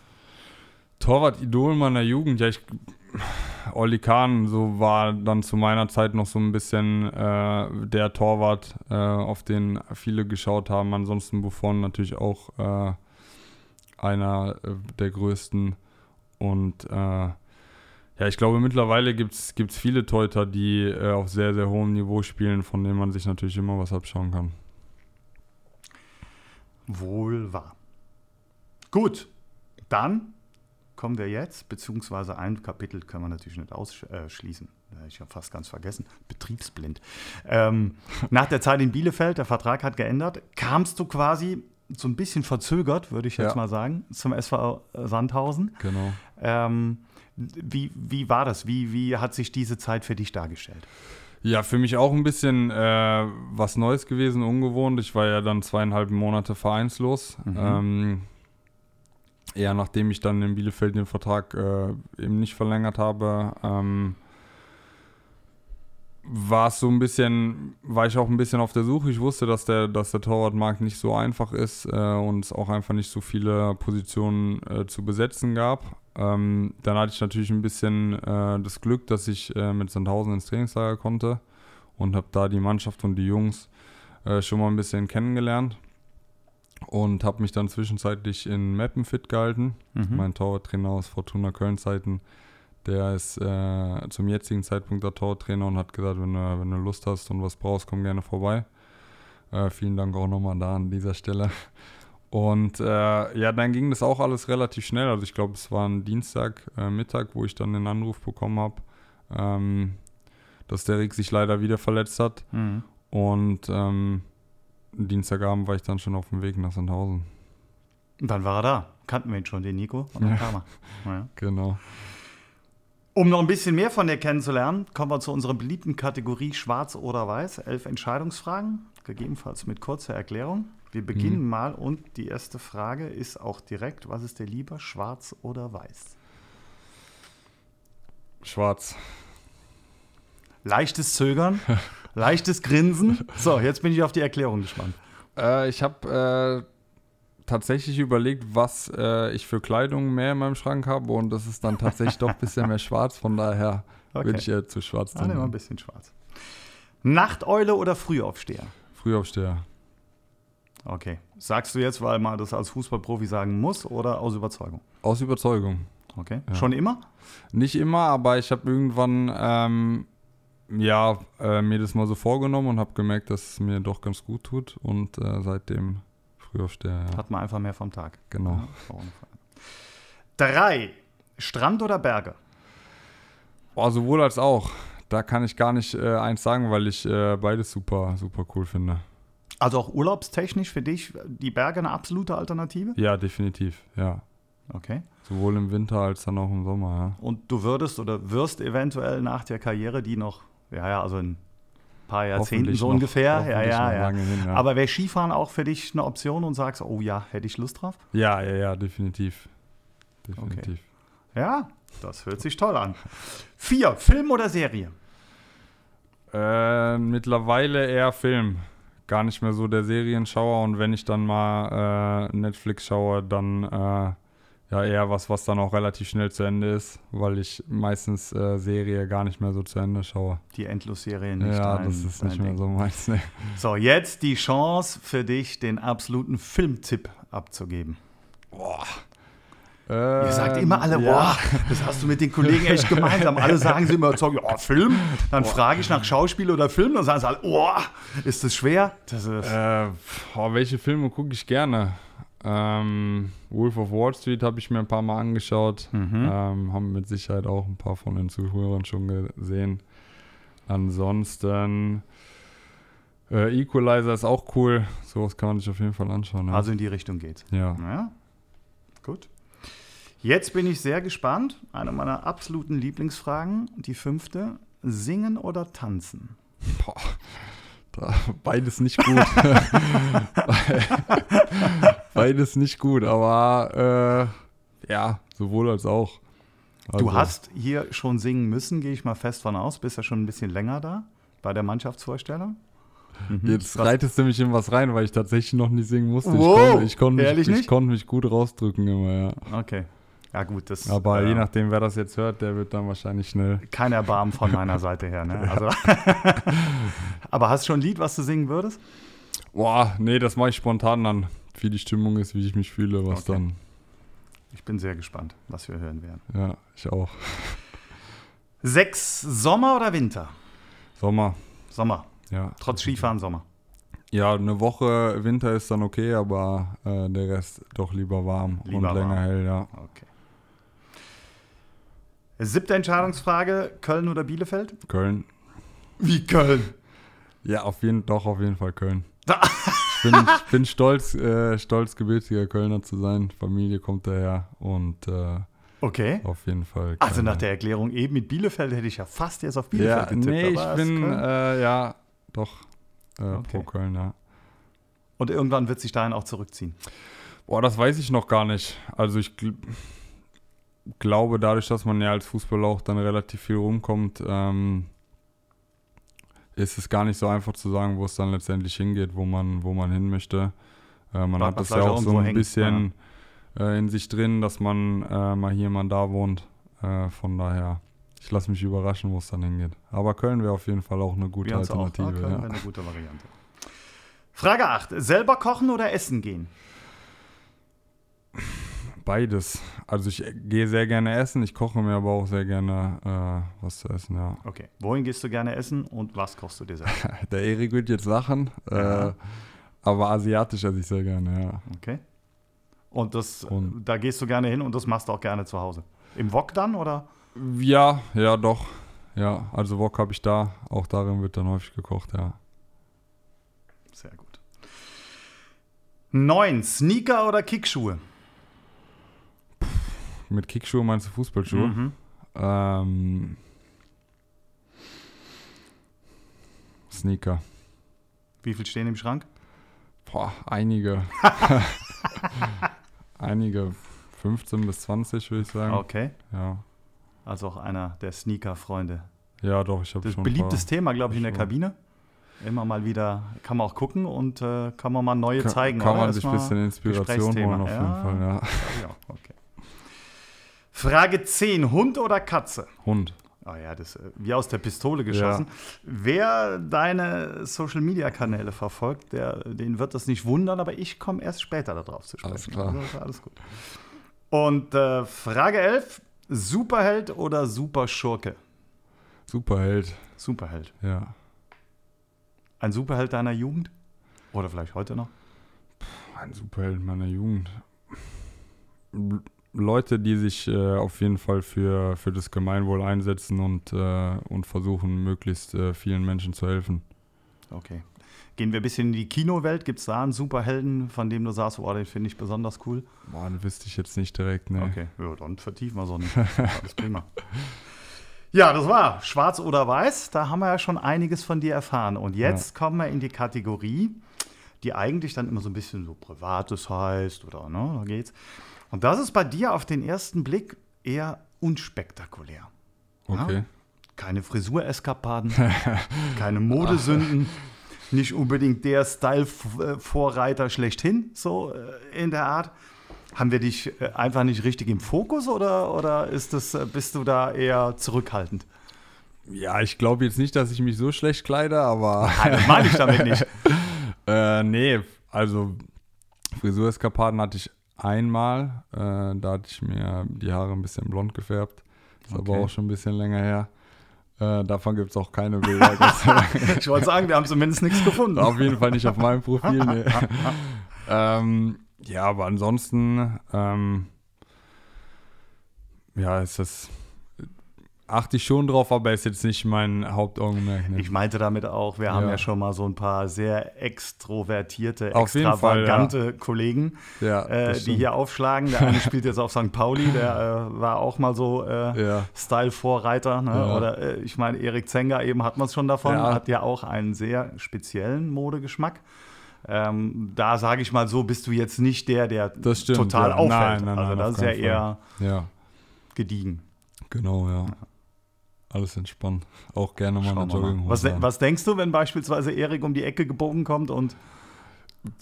Torwart-Idol meiner Jugend, ja, ich Olli Kahn so war dann zu meiner Zeit noch so ein bisschen äh, der Torwart, äh, auf den viele geschaut haben. Ansonsten Buffon natürlich auch äh, einer äh, der größten. Und äh, ja, ich glaube, mittlerweile gibt es viele Teuter, die äh, auf sehr, sehr hohem Niveau spielen, von denen man sich natürlich immer was abschauen kann. Wohl wahr. Gut, dann kommen wir jetzt, beziehungsweise ein Kapitel können wir natürlich nicht ausschließen. Habe ich ja fast ganz vergessen. Betriebsblind. Ähm, nach der Zeit in Bielefeld, der Vertrag hat geändert, kamst du quasi so ein bisschen verzögert, würde ich jetzt ja. mal sagen, zum SV Sandhausen. Genau. Ähm, wie, wie war das? Wie, wie hat sich diese Zeit für dich dargestellt? Ja, für mich auch ein bisschen äh, was Neues gewesen, ungewohnt. Ich war ja dann zweieinhalb Monate vereinslos. Mhm. Ähm, ja, nachdem ich dann in Bielefeld den Vertrag äh, eben nicht verlängert habe, ähm, war es so ein bisschen, war ich auch ein bisschen auf der Suche. Ich wusste, dass der, dass der Torwartmarkt nicht so einfach ist äh, und es auch einfach nicht so viele Positionen äh, zu besetzen gab. Ähm, dann hatte ich natürlich ein bisschen äh, das Glück, dass ich äh, mit Sandhausen ins Trainingslager konnte und habe da die Mannschaft und die Jungs äh, schon mal ein bisschen kennengelernt und habe mich dann zwischenzeitlich in Mappen fit gehalten. Mhm. Mein Torwarttrainer aus Fortuna Köln-Zeiten, der ist äh, zum jetzigen Zeitpunkt der Torwarttrainer und hat gesagt, wenn du, wenn du Lust hast und was brauchst, komm gerne vorbei. Äh, vielen Dank auch nochmal da an dieser Stelle. Und äh, ja, dann ging das auch alles relativ schnell. Also ich glaube, es war ein Dienstag äh, Mittag, wo ich dann den Anruf bekommen habe, ähm, dass der Rick sich leider wieder verletzt hat. Mhm. Und ähm, Dienstagabend war ich dann schon auf dem Weg nach Sandhausen. Und dann war er da. kannten wir ihn schon, den Nico. Und Ja. dann kam er. Ja. Genau. Um noch ein bisschen mehr von dir kennenzulernen, kommen wir zu unserer beliebten Kategorie Schwarz oder Weiß. Elf Entscheidungsfragen, gegebenenfalls mit kurzer Erklärung. Wir beginnen Mhm. mal und die erste Frage ist auch direkt, was ist dir lieber, schwarz oder weiß? Schwarz. Leichtes Zögern, <laughs> leichtes Grinsen. So, jetzt bin ich auf die Erklärung gespannt. Äh, ich habe äh, tatsächlich überlegt, was äh, ich für Kleidung mehr in meinem Schrank habe und das ist dann tatsächlich doch ein bisschen mehr schwarz. Von daher Okay. würde ich eher zu schwarz Ah, nehmen wir ein bisschen schwarz. Nachteule oder Frühaufsteher? Frühaufsteher. Okay. Sagst du jetzt, weil man das als Fußballprofi sagen muss oder aus Überzeugung? Aus Überzeugung. Okay. Ja. Schon immer? Nicht immer, aber ich habe irgendwann ähm, ja, äh, mir das mal so vorgenommen und habe gemerkt, dass es mir doch ganz gut tut und äh, seitdem Frühaufsteher. Ja. Hat man einfach mehr vom Tag. Genau. Ja. Drei. Strand oder Berge? Boah, sowohl als auch. Da kann ich gar nicht äh, eins sagen, weil ich äh, beides super, super cool finde. Also auch urlaubstechnisch für dich die Berge eine absolute Alternative? Ja, definitiv, ja. Okay. Sowohl im Winter als dann auch im Sommer, ja. Und du würdest oder wirst eventuell nach der Karriere, die noch, ja, ja, also in ein paar Jahrzehnten so noch- ungefähr, ja, ja, ja. hin, ja. Aber wäre Skifahren auch für dich eine Option und sagst, oh ja, hätte ich Lust drauf? Ja, ja, ja, definitiv. Definitiv. Ja, das hört sich toll an. Vier. Film oder Serie? Äh, mittlerweile eher Film. Gar nicht mehr so der Serienschauer und wenn ich dann mal äh, Netflix schaue, dann äh, ja eher was, was dann auch relativ schnell zu Ende ist, weil ich meistens äh, Serie gar nicht mehr so zu Ende schaue. Die Endlosserie nicht. ja, dein- das ist nicht mehr Ding. so meins. Ne. So, jetzt die Chance für dich, den absoluten Filmtipp abzugeben. Boah. Ihr sagt immer alle, Ähm, ja. boah, das hast du mit den Kollegen echt gemeinsam. Alle sagen sie immer, ja, Film. Dann frage ich nach Schauspiel oder Film, dann sagen sie alle, boah, ist das schwer? Das ist, Äh, boah, welche Filme gucke ich gerne? Ähm, Wolf of Wall Street habe ich mir ein paar Mal angeschaut. Mhm. Ähm, haben mit Sicherheit auch ein paar von den Zuhörern schon gesehen. Ansonsten äh, Equalizer ist auch cool. Sowas kann man sich auf jeden Fall anschauen. Ja. also in die Richtung geht's. ja. Ja, gut. Jetzt bin ich sehr gespannt. Eine meiner absoluten Lieblingsfragen, die fünfte. Singen oder tanzen? Boah, <laughs> beides nicht gut. <laughs> beides nicht gut, aber äh, ja, sowohl als auch. Du Also- hast hier schon singen müssen, gehe ich mal fest von aus. Bist ja schon ein bisschen länger da bei der Mannschaftsvorstellung. Mhm. Jetzt Was- reitest du mich in was rein, weil ich tatsächlich noch nie singen musste. Wow, ich konnte, ich konnte, mich, ich konnte mich gut rausdrücken immer, ja. Okay. Ja, gut, das Aber äh, je nachdem, wer das jetzt hört, der wird dann wahrscheinlich schnell. kein Erbarmen von meiner <laughs> Seite her. Ne? Also, <laughs> aber hast du schon ein Lied, was du singen würdest? Boah, nee, das mache ich spontan dann. Wie die Stimmung ist, wie ich mich fühle, was Okay. dann. Ich bin sehr gespannt, was wir hören werden. Ja, ich auch. Sechs, Sommer oder Winter? Sommer, Sommer. ja. Trotz Skifahren Sommer. Ja, eine Woche Winter ist dann okay, aber äh, der Rest doch lieber warm Lieber und länger warm. hell, ja. Okay. Siebte Entscheidungsfrage: Köln oder Bielefeld? Köln. Wie Köln? Ja, auf jeden, doch, auf jeden Fall Köln. Ich bin, ich bin stolz, äh, stolz, gebürtiger Kölner zu sein. Familie kommt daher und äh, Okay. auf jeden Fall. Also Köln, nach der Erklärung eben mit Bielefeld hätte ich ja fast jetzt auf Bielefeld Ja, getippt. nee, ich bin, äh, ja, doch äh, Okay. pro Köln, ja. Und irgendwann wird sich dahin auch zurückziehen. Boah, das weiß ich noch gar nicht. Also ich glaube, dadurch, dass man ja als Fußballer auch dann relativ viel rumkommt, ähm, ist es gar nicht so einfach zu sagen, wo es dann letztendlich hingeht, wo man, wo man hin möchte. Äh, man Bleibt hat das ja auch so ein hängen, bisschen äh, in sich drin, dass man äh, mal hier, mal da wohnt. Äh, von daher, ich lasse mich überraschen, wo es dann hingeht. Aber Köln wäre auf jeden Fall auch eine gute Wir haben's auch. Alternative. Ah, Köln ja. wäre eine gute Variante. Frage 8. Selber kochen oder essen gehen? Beides. Also ich gehe sehr gerne essen, ich koche mir aber auch sehr gerne äh, was zu essen, ja. Okay. Wohin gehst du gerne essen und was kochst du dir selbst? <laughs> Der Erik wird jetzt lachen, äh, aber asiatisch esse ich sehr gerne, ja. Okay. Und das, Und- da gehst du gerne hin und das machst du auch gerne zu Hause. Im Wok dann oder? Ja, ja, doch. Ja, also Wok habe ich da. Auch darin wird dann häufig gekocht, ja. Sehr gut. 9. Sneaker oder Kickschuhe? Mit Kickschuhe meinst du Fußballschuhe? Mhm. Ähm, Sneaker. Wie viel stehen im Schrank? Boah, einige. <laughs> <laughs> einige. 15 bis 20, würde ich sagen. Okay. Ja. Also auch einer der Sneaker-Freunde. ja, doch, ich habe Das schon. ein beliebtes Thema, glaube ich, in der. Kabine. Immer mal wieder, kann man auch gucken und äh, kann man mal neue paar, zeigen. Kann man sich ein bisschen Inspiration holen, auf jeden Ja. Fall, ja. Ja, okay. Frage 10, Hund oder Katze? Hund. Oh ja, das äh, wie aus der Pistole geschossen. Wer deine Social Media Kanäle verfolgt, der, den wird das nicht wundern, aber ich komme erst später darauf zu sprechen. Alles klar. Also, alles gut. Und äh, Frage 11, Superheld oder Superschurke? Superheld. Superheld. Ja. Ein Superheld deiner Jugend? Oder vielleicht heute noch? Ein Superheld meiner Jugend. Leute, die sich äh, auf jeden Fall für, für das Gemeinwohl einsetzen und, äh, und versuchen, möglichst äh, vielen Menschen zu helfen. Okay. Gehen wir ein bisschen in die Kinowelt. Gibt es da einen Superhelden, von dem du sagst, oh, den finde ich besonders cool? Boah, den wüsste ich jetzt nicht direkt, ne. Okay, ja, dann vertiefen wir so nicht. <laughs> Alles prima. Ja, das war Schwarz oder Weiß. Da haben wir ja schon einiges von dir erfahren. Und jetzt kommen wir in die Kategorie, die eigentlich dann immer so ein bisschen so Privates heißt oder ne, da geht's. Und das ist bei dir auf den ersten Blick eher unspektakulär. Okay. Keine Frisureskapaden, <laughs> keine Modesünden, nicht unbedingt der Style-Vorreiter schlechthin, so äh, in der Art. Haben wir dich äh, einfach nicht richtig im Fokus oder, oder ist das, äh, bist du da eher zurückhaltend? Ja, ich glaube jetzt nicht, dass ich mich so schlecht kleide, aber Nein, das meine ich damit <laughs> nicht. Äh, nee, also Frisureskapaden hatte ich einmal. Äh, da hatte ich mir die Haare ein bisschen blond gefärbt. Ist aber Okay. auch schon ein bisschen länger her. Äh, davon gibt es auch keine <laughs> Bilder. <laughs> Ich wollte sagen, wir haben zumindest nichts gefunden. Auf jeden Fall nicht auf meinem Profil. Nee. <laughs> ähm, ja, aber ansonsten, ähm, ja, ist das. Achte ich schon drauf, aber ist jetzt nicht mein Hauptaugenmerk. Ne? Ich meinte damit auch, wir haben Ja. ja schon mal so ein paar sehr extrovertierte, Auf jeden Fall, extravagante Kollegen, ja, äh, das die hier aufschlagen. Der eine spielt jetzt auf St. Pauli, der äh, war auch mal so äh, Ja. Style-Vorreiter. Ne? Ja. Oder äh, ich meine, Erik Zenger, eben hat man es schon davon, Ja. hat ja auch einen sehr speziellen Modegeschmack. Ähm, da sage ich mal so, bist du jetzt nicht der, der Das stimmt, total ja. auffällt. Nein, nein, also nein, das auf ist ja keinen eher Ja, gediegen. genau, ja. Alles entspannt. Auch gerne mal Schauen eine. Jogginghose. Was, was denkst du, wenn beispielsweise Erik um die Ecke gebogen kommt und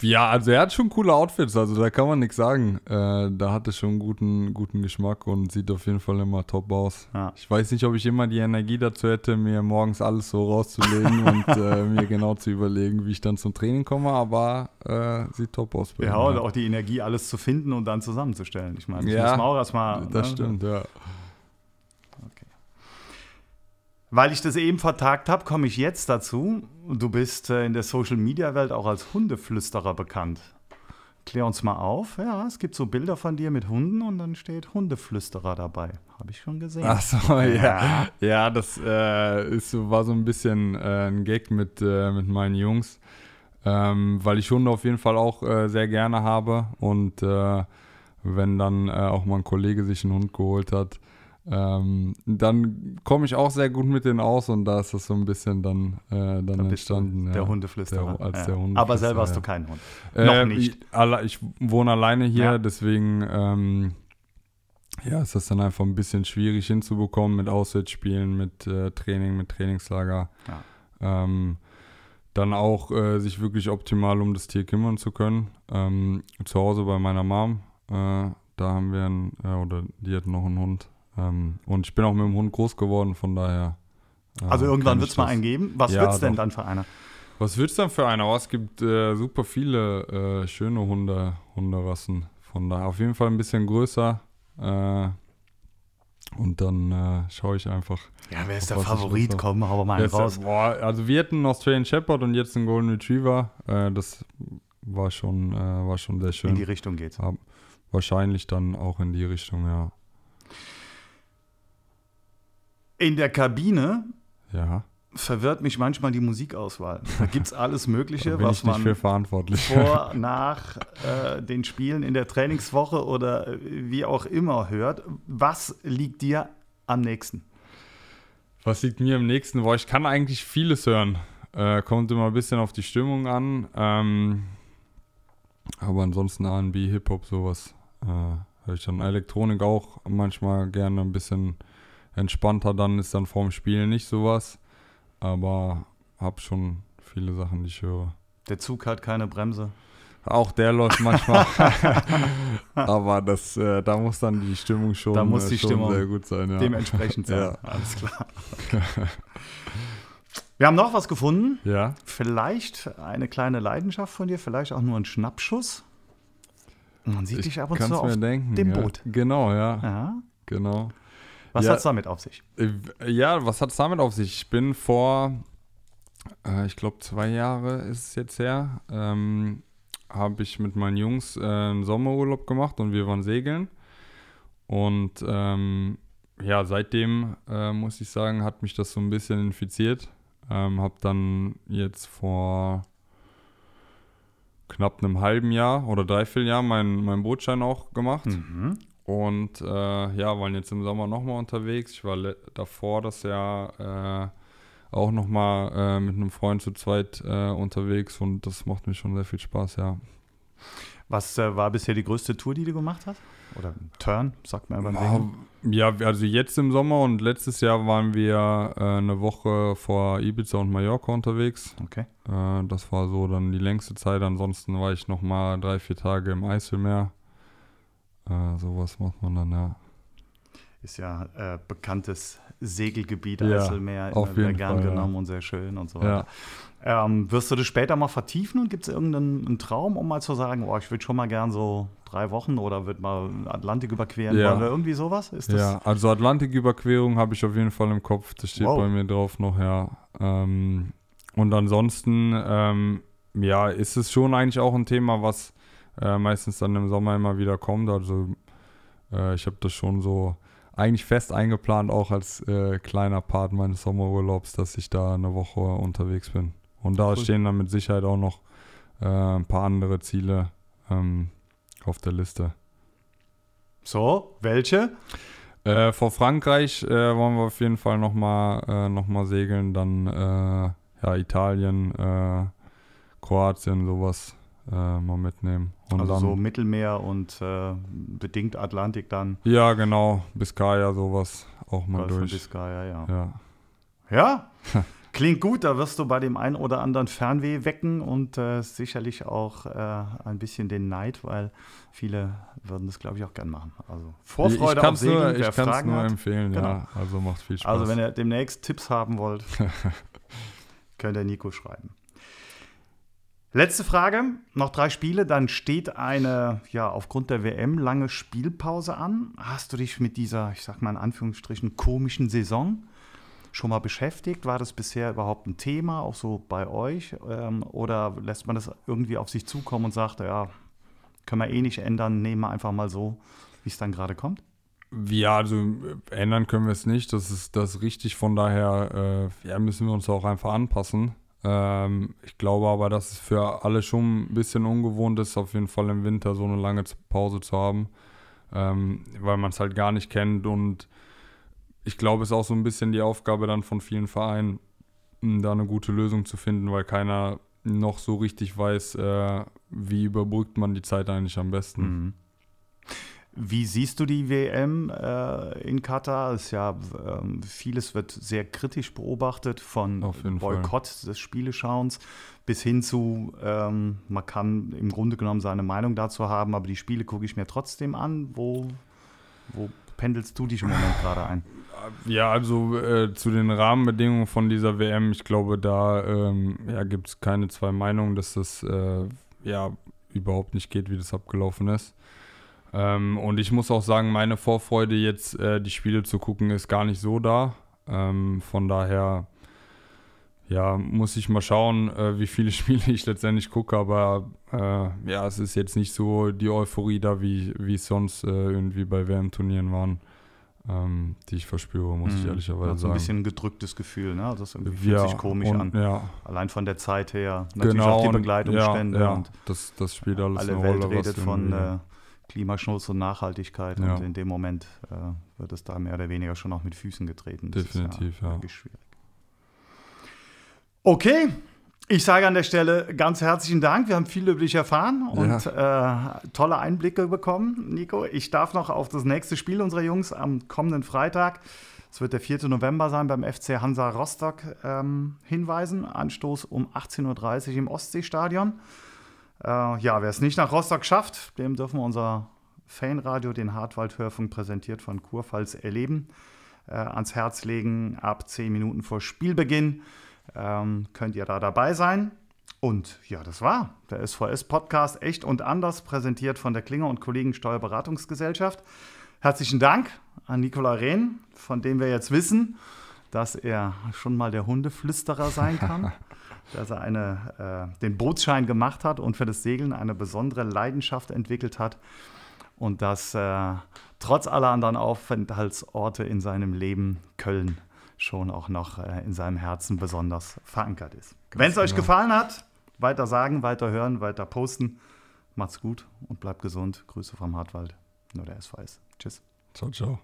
Ja, also er hat schon coole Outfits, also da kann man nichts sagen. Äh, da hat er schon einen guten, guten Geschmack und sieht auf jeden Fall immer top aus. Ja. Ich weiß nicht, ob ich immer die Energie dazu hätte, mir morgens alles so rauszulegen <laughs> und äh, mir genau zu überlegen, wie ich dann zum Training komme, aber äh, sieht top aus. Ja, ihm, und auch die Energie, alles zu finden und dann zusammenzustellen. Ich meine, das Ja, muss man auch erstmal. Das ne? stimmt, ja. Weil ich das eben vertagt habe, komme ich jetzt dazu. Du bist äh, in der Social Media Welt auch als Hundeflüsterer bekannt. Klär uns mal auf. Ja, es gibt so Bilder von dir mit Hunden und dann steht Hundeflüsterer dabei. Habe ich schon gesehen. Ach so, ja. Ja, das äh, ist, so- war so ein bisschen äh, ein Gag mit, äh, mit meinen Jungs, ähm, weil ich Hunde auf jeden Fall auch äh, sehr gerne habe und äh, wenn dann auch mal ein Kollege sich einen Hund geholt hat, ähm, dann komme ich auch sehr gut mit denen aus und da ist das so ein bisschen dann, äh, dann, Da entstanden. der ja. Hundeflüsterer. Der- als ja. der Hundeflüsterer, Aber selber hast du keinen Hund. Äh, Noch nicht. Ich, ich wohne alleine hier, Ja. deswegen ähm, ja, ist das dann einfach ein bisschen schwierig hinzubekommen mit Auswärtsspielen, mit äh, Training, mit Trainingslager. Ähm, dann auch äh, sich wirklich optimal um das Tier kümmern zu können. Ähm, zu Hause bei meiner Mom, äh, da haben wir einen, äh, oder die hat noch einen Hund. Ähm, und ich bin auch mit dem Hund groß geworden, von daher. äh, Also irgendwann wird es mal einen geben. Was Ja, wird es denn doch. dann für einer? Was wird's dann für einer? Oh, es gibt äh, super viele äh, schöne Hunde, Hunderassen. Von daher auf jeden Fall ein bisschen größer. Äh, und dann äh, schaue ich einfach. Ja, wer ist der Favorit? Komm, hau mal einen raus. boah, also wir hatten einen Australian Shepherd und jetzt einen Golden Retriever. Äh, das war schon, war schon sehr In schön. die Richtung geht's. Ja, wahrscheinlich dann auch in die Richtung, ja. In der Kabine Ja. verwirrt mich manchmal die Musikauswahl. Da gibt es alles Mögliche, <laughs> was man für verantwortlich. vor, <laughs> nach äh, den Spielen in der Trainingswoche oder äh, wie auch immer hört. Was liegt dir am nächsten? Was liegt mir am nächsten? Boah, ich kann eigentlich vieles hören. Äh, kommt immer ein bisschen auf die Stimmung an. Ähm, aber ansonsten R&B, Hip-Hop, sowas. Äh, höre ich dann Elektronik auch manchmal gerne ein bisschen entspannter. Dann ist dann vorm Spiel nicht sowas. Aber habe schon viele Sachen, die ich höre. Der Zug hat keine Bremse. Auch der läuft manchmal. <laughs> <laughs> aber das, äh, da muss dann die Stimmung schon, Da muss äh, die Stimmung sehr gut sein. Ja. Dementsprechend sein. Ja. Alles klar. <laughs> Wir haben noch was gefunden. ja. Vielleicht eine kleine Leidenschaft von dir, vielleicht auch nur ein Schnappschuss. Man sieht dich ab und zu auf denken, dem ja. Boot. Genau, ja, Ja. genau. Was Ja. hat's damit auf sich? Äh, Ja, was hat es damit auf sich? Ich bin vor, äh, ich glaube, zwei Jahre ist es jetzt her, ähm, habe ich mit meinen Jungs äh, einen Sommerurlaub gemacht und wir waren segeln. Und ähm, ja, seitdem äh, muss ich sagen, hat mich das so ein bisschen infiziert. Ähm, habe dann jetzt vor knapp einem halben Jahr oder dreiviertel Jahr meinen mein Bootschein auch gemacht. Mhm. Und äh, ja, waren jetzt im Sommer nochmal unterwegs. Ich war davor das Jahr äh, auch nochmal äh, mit einem Freund zu zweit äh, unterwegs und das macht mir schon sehr viel Spaß, ja. Was äh, war bisher die größte Tour, die du gemacht hast? Oder Turn, sagt man beim. Ja, also jetzt im Sommer und letztes Jahr waren wir äh, eine Woche vor Ibiza und Mallorca unterwegs. Okay. Äh, das war so dann die längste Zeit. Ansonsten war ich nochmal drei, vier Tage im Eiselmeer. Äh, sowas macht man dann, ja. Ist ja äh, bekanntes Segelgebiet, Ja, Eiselmeer, immer wieder gern Fall, ja. genommen und sehr schön und so Ja. weiter. Ähm, wirst du das später mal vertiefen und gibt es irgendeinen einen Traum, um mal zu sagen, oh, ich würde schon mal gern so drei Wochen oder würde mal Atlantik überqueren Ja. oder irgendwie sowas? Ist das Ja, also Atlantiküberquerung habe ich auf jeden Fall im Kopf. Das steht Wow. bei mir drauf noch, ja. Ähm, und ansonsten, ähm, ja, ist es schon eigentlich auch ein Thema, was äh, meistens dann im Sommer immer wieder kommt. Also äh, ich habe das schon so eigentlich fest eingeplant, auch als äh, kleiner Part meines Sommerurlaubs, dass ich da eine Woche unterwegs bin. Und da Cool. stehen dann mit Sicherheit auch noch äh, ein paar andere Ziele ähm, auf der Liste. so? Welche? Äh, vor Frankreich äh, wollen wir auf jeden Fall nochmal äh, noch mal segeln. Dann äh, ja, Italien, äh, Kroatien, sowas äh, mal mitnehmen. Und also so Mittelmeer und äh, bedingt Atlantik dann. ja, genau, Biscaya, sowas auch mal durch. Biscaya, ja. Ja. Ja, klingt gut. Da wirst du bei dem einen oder anderen Fernweh wecken und äh, sicherlich auch äh, ein bisschen den Neid, weil viele würden das, glaube ich, auch gern machen. Also Vorfreude ich auf kann es Segeln, nur, ich kann's Fragen nur hat. empfehlen, Genau. ja. Also macht viel Spaß. Also wenn ihr demnächst Tipps haben wollt, <laughs> könnt ihr Nico schreiben. Letzte Frage, noch drei Spiele, dann steht eine, ja, aufgrund der WM lange Spielpause an. Hast du dich mit dieser, ich sag mal in Anführungsstrichen, komischen Saison schon mal beschäftigt? War das bisher überhaupt ein Thema, auch so bei euch? Ähm, oder lässt man das irgendwie auf sich zukommen und sagt, ja, können wir eh nicht ändern, nehmen wir einfach mal so, wie es dann gerade kommt? Ja, also äh, ändern können wir es nicht. Das ist das richtig. Von daher äh, ja, müssen wir uns auch einfach anpassen. Ähm, ich glaube aber, dass es für alle schon ein bisschen ungewohnt ist, auf jeden Fall im Winter so eine lange Pause zu haben, ähm, weil man es halt gar nicht kennt. Und ich glaube, es ist auch so ein bisschen die Aufgabe dann von vielen Vereinen, m, da eine gute Lösung zu finden, weil keiner noch so richtig weiß, äh, wie überbrückt man die Zeit eigentlich am besten. Mhm. Wie siehst du die WM äh, in Katar? Ist ja ähm, vieles wird sehr kritisch beobachtet, von jeden Fall. Boykott des Spieleschauens bis hin zu, ähm, man kann im Grunde genommen seine Meinung dazu haben, aber die Spiele gucke ich mir trotzdem an. Wo, wo pendelst du dich im Moment <laughs> gerade ein? Ja, also äh, zu den Rahmenbedingungen von dieser WM, ich glaube, da ähm, ja, gibt es keine zwei Meinungen, dass das äh, ja überhaupt nicht geht, wie das abgelaufen ist. Ähm, und ich muss auch sagen, meine Vorfreude jetzt, äh, die Spiele zu gucken, ist gar nicht so da. Ähm, von daher, ja, muss ich mal schauen, äh, wie viele <laughs> Spiele ich letztendlich gucke. Aber äh, ja, es ist jetzt nicht so die Euphorie da, wie wie es sonst äh, irgendwie bei WM-Turnieren waren. ähm, die ich verspüre, muss ich Mhm. ehrlicherweise Hat so sagen. ein bisschen ein gedrücktes Gefühl, ne? Das irgendwie fühlt ja, sich komisch und, an. Ja, Allein von der Zeit her. Natürlich genau. auch die und- Begleitumstände ja, ja, und das, das spielt alles alle eine Welt Rolle. redet von äh, Klimaschutz und Nachhaltigkeit Ja. und in dem Moment äh, wird es da mehr oder weniger schon auch mit Füßen getreten. Das Definitiv, ja. ja. Wirklich schwierig. Okay, ich sage an der Stelle ganz herzlichen Dank. Wir haben viel über dich erfahren und äh, tolle Einblicke bekommen, Nico. Ich darf noch auf das nächste Spiel unserer Jungs am kommenden Freitag, es wird der 4. November sein, beim FC Hansa Rostock ähm, hinweisen. Anstoß um 18.30 Uhr im Ostseestadion. Äh, ja, wer es nicht nach Rostock schafft, dem dürfen wir unser Fanradio, den Hartwald-Hörfunk, präsentiert von Kurpfalz erleben, äh, ans Herz legen. Ab 10 Minuten vor Spielbeginn ähm, könnt ihr da dabei sein. Und ja, das war der SVS-Podcast Echt und Anders, präsentiert von der Klinger und Kollegen Steuerberatungsgesellschaft. Herzlichen Dank an Nicola Rehn, von dem wir jetzt wissen, dass er schon mal der Hundeflüsterer sein kann, <laughs> dass er eine, äh, den Bootsschein gemacht hat und für das Segeln eine besondere Leidenschaft entwickelt hat und dass äh, trotz aller anderen Aufenthaltsorte in seinem Leben Köln schon auch noch äh, in seinem Herzen besonders verankert ist. Wenn es euch genau. gefallen hat, weiter sagen, weiter hören, weiter posten. Macht's gut und bleibt gesund. Grüße vom Hartwald, nur der SVS. Tschüss. Ciao, ciao.